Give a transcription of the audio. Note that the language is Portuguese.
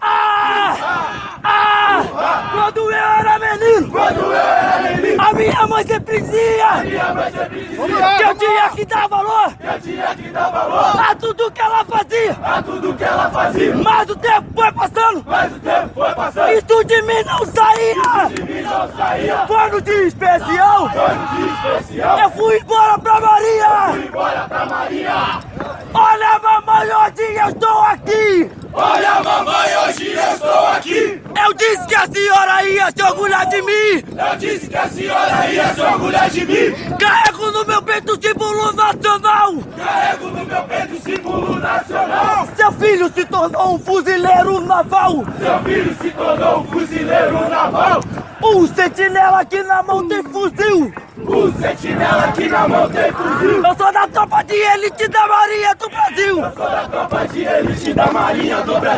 Ah! Ah! Quando eu era menino! Quando eu era menino, A minha mãe sempre dizia minha mãe sempre dizia que eu tinha que dar valor que eu tinha que dar valor a tudo que ela fazia. a tudo que ela fazia. Mas o tempo foi passando Mas o tempo foi passando, Isso de mim não saía! de mim não saía. Foi no dia especial! Foi um dia especial, Eu fui embora pra Maria! fui embora pra Maria. Olha, mamãe, hoje eu estou aqui! Olha, mamãe, hoje eu estou aqui. Eu disse que a senhora ia se orgulhar de mim! Eu disse que a senhora ia se orgulhar de mim. Carrego no meu peito o símbolo nacional! Carrego no meu peito o símbolo nacional. Seu filho se tornou um fuzileiro naval! Seu filho se tornou um fuzileiro naval. Um sentinela aqui na mão tem fuzil! O sentinela aqui na mão tem fuzil. Eu sou da tropa de elite da Marinha do Brasil! Sou da tropa da Marinha do Brasil.